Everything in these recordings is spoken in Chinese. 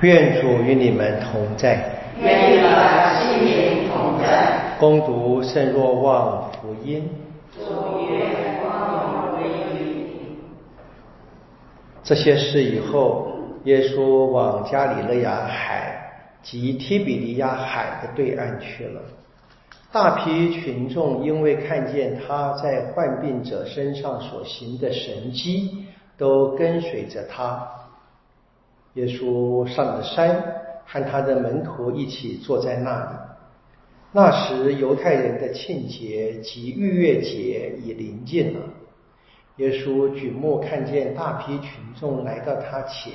愿主与你们同在。愿你们心灵同在。攻读圣若望福音。主愿光荣归于。这些事以后，耶稣往加里勒亚海及提比利亚海的对岸去了。大批群众因为看见他在患病者身上所行的神迹，都跟随着他。耶稣上了山，和他的门徒一起坐在那里。那时，犹太人的庆节及逾越节已临近了。耶稣举目看见大批群众来到他前，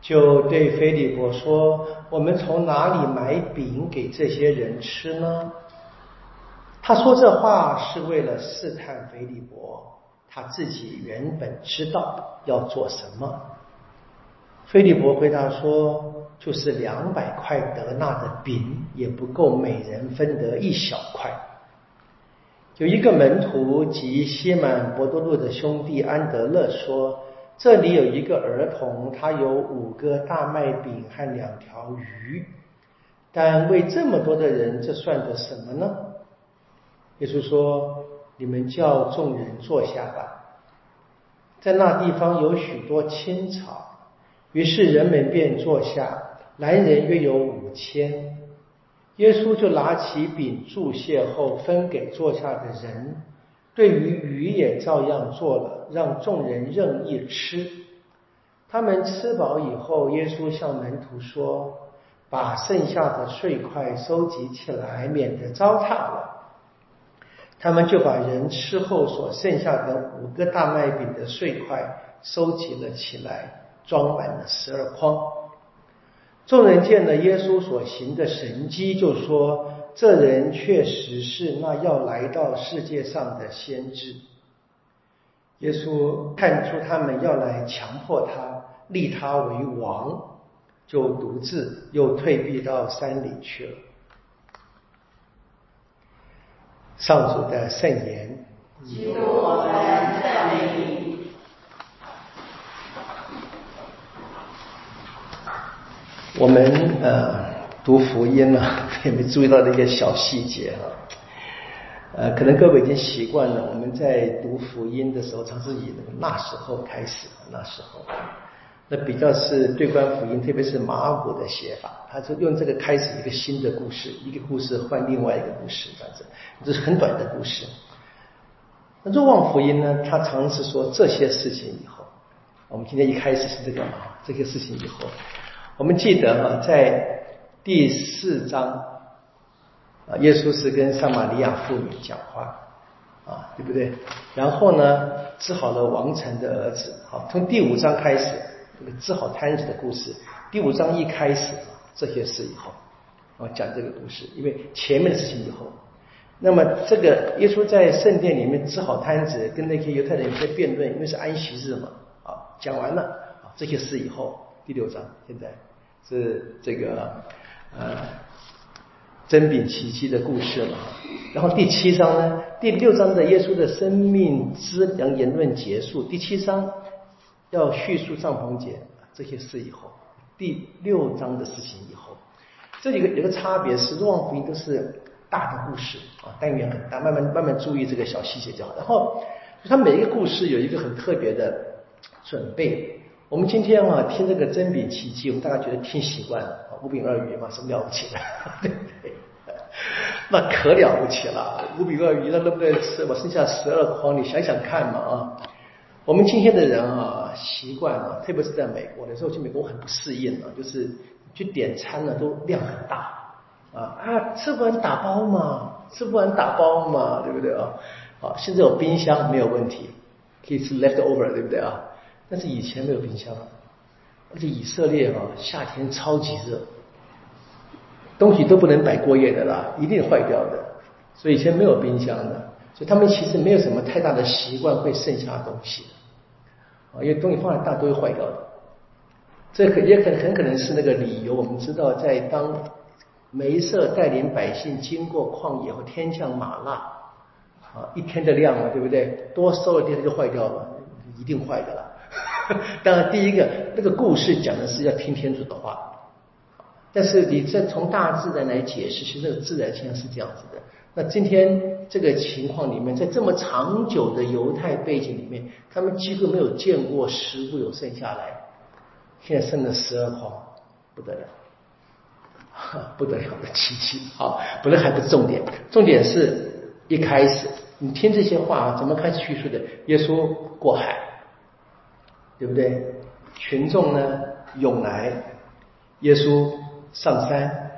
就对菲利伯说：“我们从哪里买饼给这些人吃呢？”他说这话是为了试探菲利伯，他自己原本知道要做什么。菲利伯回答说：“就是两百块德纳的饼，也不够每人分得一小块。”有一个门徒及西满伯多禄的兄弟安德勒说：“这里有一个儿童，他有五个大麦饼和两条鱼，但为这么多的人，这算得什么呢？”耶稣说：“你们叫众人坐下吧。”在那地方有许多青草。于是人们便坐下，男人约有五千。耶稣就拿起饼祝谢后分给坐下的人，对于鱼也照样做了，让众人任意吃。他们吃饱以后，耶稣向门徒说：“把剩下的碎块收集起来，免得糟蹋了。”他们就把人吃后所剩下的五个大麦饼的碎块收集了起来。装满了十二筐。众人见了耶稣所行的神迹，就说：“这人确实是那要来到世界上的先知。”耶稣看出他们要来强迫他立他为王，就独自又退避到山里去了。上主的圣言。基督，我们赞美你。我们呃读福音呢，也没注意到那个小细节啊？呃，可能各位已经习惯了，我们在读福音的时候，常是以那时候开始。那时候，那比较是对观福音，特别是马尔谷的写法，他就用这个开始一个新的故事，一个故事换另外一个故事，这样子，这是很短的故事。那若望福音呢，他常是说这些事情以后，我们今天一开始是这个嘛，这些事情以后。我们记得哈，在第四章啊，耶稣是跟撒玛利亚妇女讲话啊，对不对？然后呢，治好了王城的儿子。好，从第五章开始，这个治好摊子的故事。第五章一开始这些事以后，啊，讲这个故事，因为前面的事情以后，那么这个耶稣在圣殿里面治好摊子，跟那些犹太人在辩论，因为是安息日嘛，啊，讲完了啊这些事以后，第六章现在。是这个呃真饼奇迹的故事嘛？然后第七章呢？第六章的耶稣的生命之良言论结束。第七章要叙述帐篷节这些事以后，第六章的事情以后，这里个有个差别是，若望福音都是大的故事啊，单元很大，慢慢慢慢注意这个小细节就好。然后它每一个故事有一个很特别的准备。我们今天啊听这个真饼奇迹，我们大家觉得听习惯了啊，五饼二鱼嘛，什么了不起的，对不对？那可了不起了，五饼二鱼，那能不能吃？我剩下十二筐，你想想看嘛啊！我们今天的人啊，习惯啊，特别是在美国的时候，去美国很不适应啊，就是去点餐呢都量很大啊啊，吃不完打包嘛，吃不完打包嘛，对不对啊？好，现在有冰箱没有问题，可以吃 leftover，对不对啊？但是以前没有冰箱，而且以色列啊夏天超级热，东西都不能摆过夜的啦，一定坏掉的。所以以前没有冰箱的，所以他们其实没有什么太大的习惯会剩下东西，啊，因为东西放在大都会坏掉的。这可也可很可能是那个理由。我们知道，在当梅瑟带领百姓经过旷野后，天降马辣，啊，一天的量嘛，对不对？多收了点就坏掉了，一定坏的了。当然，第一个那个故事讲的是要听天主的话，但是你这从大自然来解释，其实那个自然现象是这样子的。那今天这个情况里面，在这么长久的犹太背景里面，他们几乎没有见过食物有剩下来，现在剩了十二筐，不得了，不得了的奇迹。好，不过还不是重点，重点是一开始你听这些话啊，怎么开始叙述的？耶稣过海，对不对？群众呢涌来，耶稣上山，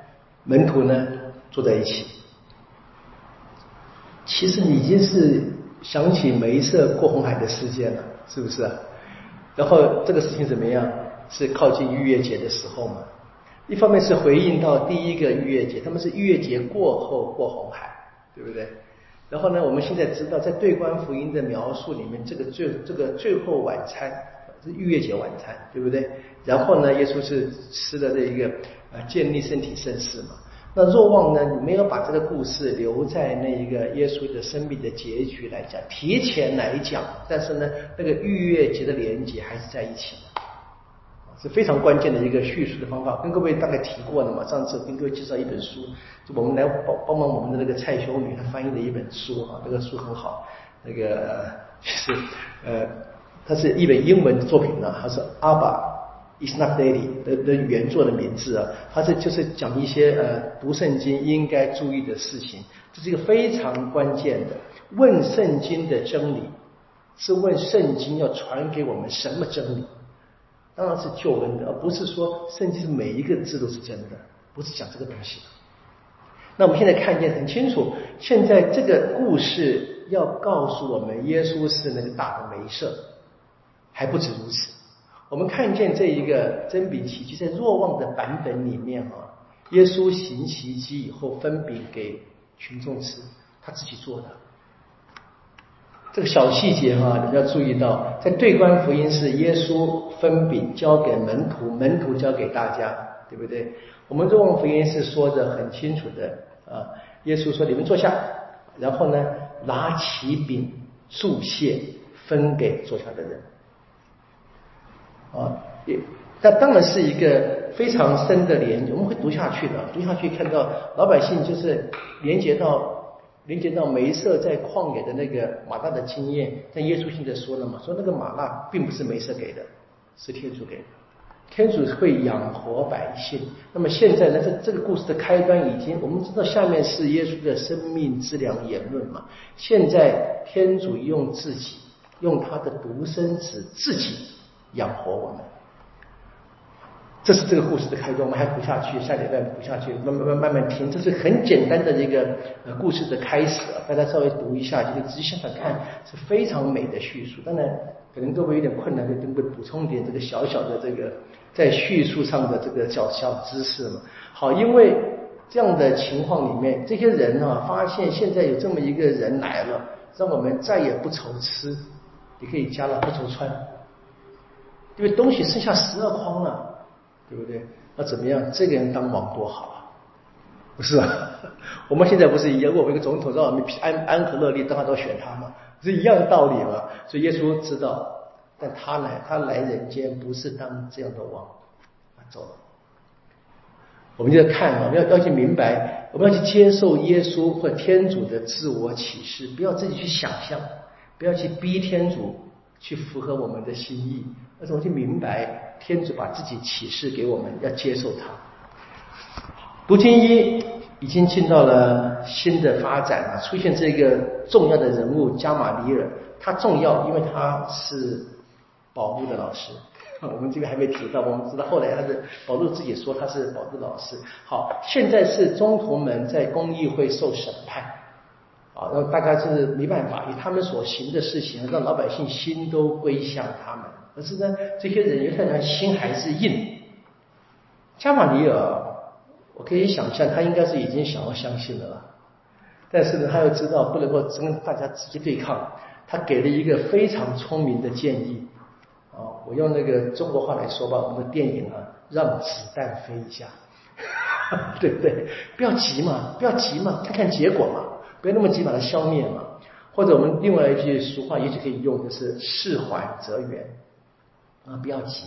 门徒呢坐在一起。其实你已经是想起梅瑟过红海的事件了，是不是？然后这个事情怎么样？是靠近逾越节的时候嘛？一方面是回应到第一个逾越节，他们是逾越节过后过红海，对不对？然后呢，我们现在知道，在对观福音的描述里面，这个最这个最后晚餐是逾越节晚餐，对不对？然后呢，耶稣是吃的这一个呃建立身体盛事嘛。那若望呢，你没有把这个故事留在那一个耶稣的生命的结局来讲，提前来讲，但是呢，那个逾越节的连接还是在一起的，是非常关键的一个叙述的方法。跟各位大概提过了嘛，上次跟各位介绍一本书，就我们来帮帮忙我们的那个蔡修女她翻译的一本书啊，这个书很好，那个就是呃，它是一本英文的作品呢，它是阿爸。Is not daily 的的原作的名字啊，它是就是讲一些呃读圣经应该注意的事情，这是一个非常关键的。问圣经的真理，是问圣经要传给我们什么真理？当然是救恩的，而不是说圣经是每一个字都是真的，不是讲这个东西。那我们现在看见很清楚，现在这个故事要告诉我们，耶稣是那个大的梅瑟，还不止如此。我们看见这一个真饼奇迹，在若望的版本里面啊，耶稣行奇迹以后分饼给群众吃，他自己做的。这个小细节哈，你要注意到，在对观福音是耶稣分饼交给门徒，门徒交给大家，对不对？我们若望福音是说的很清楚的啊，耶稣说：“你们坐下。”然后呢，拿起饼祝谢，分给坐下的人。啊，也，那当然是一个非常深的连接，我们会读下去的，读下去看到老百姓就是连接到连接到梅瑟在旷野的那个马大的经验，但耶稣现在说了嘛，说那个马大并不是梅瑟给的，是天主给的，天主会养活百姓。那么现在呢，这这个故事的开端已经，我们知道下面是耶稣的生命之良言论嘛，现在天主用自己，用他的独生子自己。养活我们，这是这个故事的开端。我们还读下去，下礼拜读下去，慢慢慢慢慢听。这是很简单的一个呃故事的开始，大家稍微读一下，就仔细想想看，是非常美的叙述。当然，可能各位有点困难，就等会补充一点这个小小的这个在叙述上的这个小小知识嘛。好，因为这样的情况里面，这些人啊，发现现在有这么一个人来了，让我们再也不愁吃，也可以加了不愁穿。因为东西剩下十二筐了，对不对？那怎么样？这个人当王多好啊，不是啊？我们现在不是一样？我们一个总统让我们安安和乐利，大家都选他吗？是一样的道理嘛。所以耶稣知道，但他来，他来人间不是当这样的王，走了。我们就要看，我们要要去明白，我们要去接受耶稣或天主的自我启示，不要自己去想象，不要去逼天主去符合我们的心意。而是我去明白，天主把自己启示给我们，要接受它。读经一已经进到了新的发展了，出现这个重要的人物加马里尔，他重要，因为他是保路的老师。我们这边还没提到，我们知道后来他是保路自己说他是保路老师。好，现在是中途门在公议会受审判，啊，那大概是没办法，以他们所行的事情，让老百姓心都归向他们。可是呢，这些人犹太人心还是硬。加马里尔，我可以想象他应该是已经想要相信了，但是呢，他又知道不能够跟大家直接对抗，他给了一个非常聪明的建议。啊，我用那个中国话来说吧，我们的电影啊，让子弹飞一下，对不对？不要急嘛，不要急嘛，看看结果嘛，不要那么急把它消灭嘛。或者我们另外一句俗话，也许可以用的是“事缓则圆”。啊，不要急。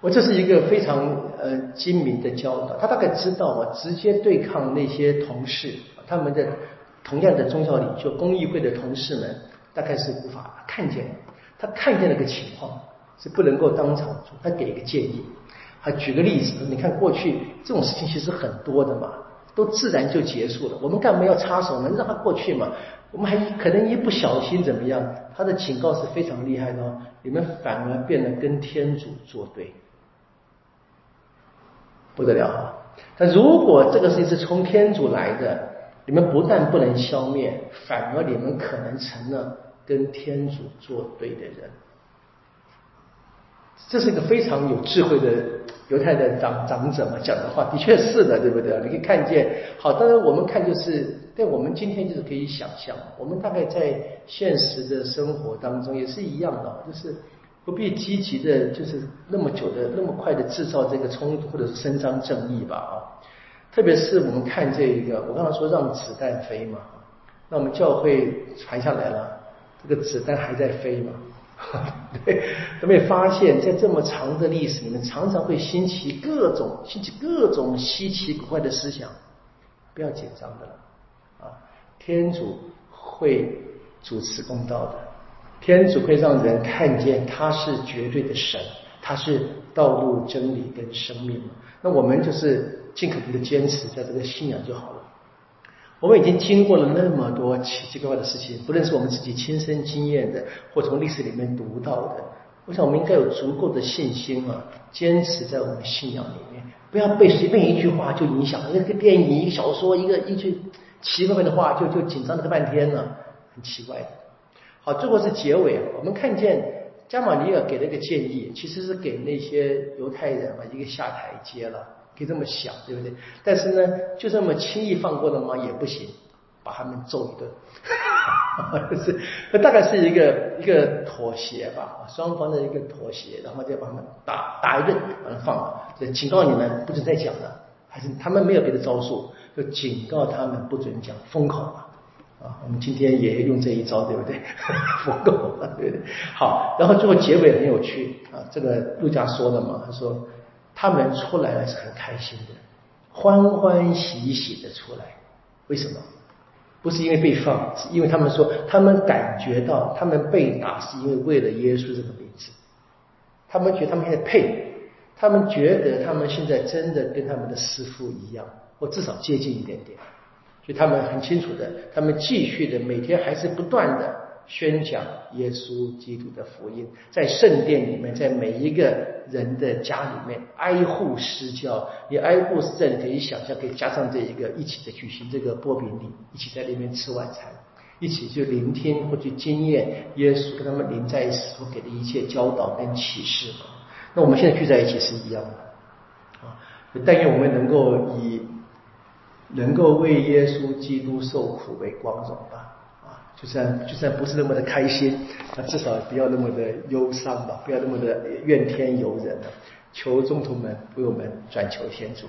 我这是一个非常呃精明的教导，他大概知道啊，直接对抗那些同事，他们的同样的宗教领袖、公益会的同事们，大概是无法看见。他看见了个情况，是不能够当场做，他给一个建议。他举个例子，你看过去这种事情其实很多的嘛，都自然就结束了。我们干嘛要插手呢？让他过去嘛。我们还可能一不小心怎么样？他的警告是非常厉害的，你们反而变得跟天主作对。不得了啊！但如果这个事情是从天主来的，你们不但不能消灭，反而你们可能成了跟天主作对的人。这是一个非常有智慧的犹太的长长者嘛讲的话，的确是的，对不对？你可以看见，好，当然我们看就是，但我们今天就是可以想象，我们大概在现实的生活当中也是一样的，就是。不必积极的，就是那么久的、那么快的制造这个冲突，或者是伸张正义吧啊！特别是我们看这一个，我刚才说让子弹飞嘛，那我们教会传下来了，这个子弹还在飞嘛？对，有没有发现，在这么长的历史里面，常常会兴起各种、兴起各种稀奇古怪的思想？不要紧张的了啊！天主会主持公道的。天主会让人看见他是绝对的神，他是道路、真理跟生命。那我们就是尽可能的坚持在这个信仰就好了。我们已经经过了那么多奇奇怪怪的事情，不论是我们自己亲身经验的，或从历史里面读到的，我想我们应该有足够的信心啊，坚持在我们信仰里面，不要被随便一句话就影响。一个电影、一个小说、一个一句奇怪怪的话，就就紧张了个半天了，很奇怪的。好，最后是结尾。我们看见加马尼尔给了一个建议，其实是给那些犹太人嘛一个下台阶了，可以这么想，对不对？但是呢，就这么轻易放过的吗？也不行，把他们揍一顿。是，那大概是一个一个妥协吧，双方的一个妥协，然后再把他们打打一顿，把他放了，就警告你们不准再讲了。还是他们没有别的招数，就警告他们不准讲，封口嘛。啊，我们今天也用这一招，对不对？疯狗，对不对？好，然后最后结尾很有趣啊，这个陆家说的嘛，他说他们出来了是很开心的，欢欢喜喜的出来，为什么？不是因为被放，是因为他们说他们感觉到他们被打是因为为了耶稣这个名字，他们觉得他们现在配，他们觉得他们现在真的跟他们的师傅一样，或至少接近一点点。所以他们很清楚的，他们继续的每天还是不断的宣讲耶稣基督的福音，在圣殿里面，在每一个人的家里面挨户施教。你挨户施教。你可以想象，可以加上这一个一起的举行这个波比礼，一起在那边吃晚餐，一起去聆听或去经验耶稣跟他们临在一起所给的一切教导跟启示。那我们现在聚在一起是一样的啊，但愿我们能够以。能够为耶稣基督受苦为光荣吧，就算就算不是那么的开心，那至少不要那么的忧伤吧，不要那么的怨天尤人。求众徒们为我们转求天主。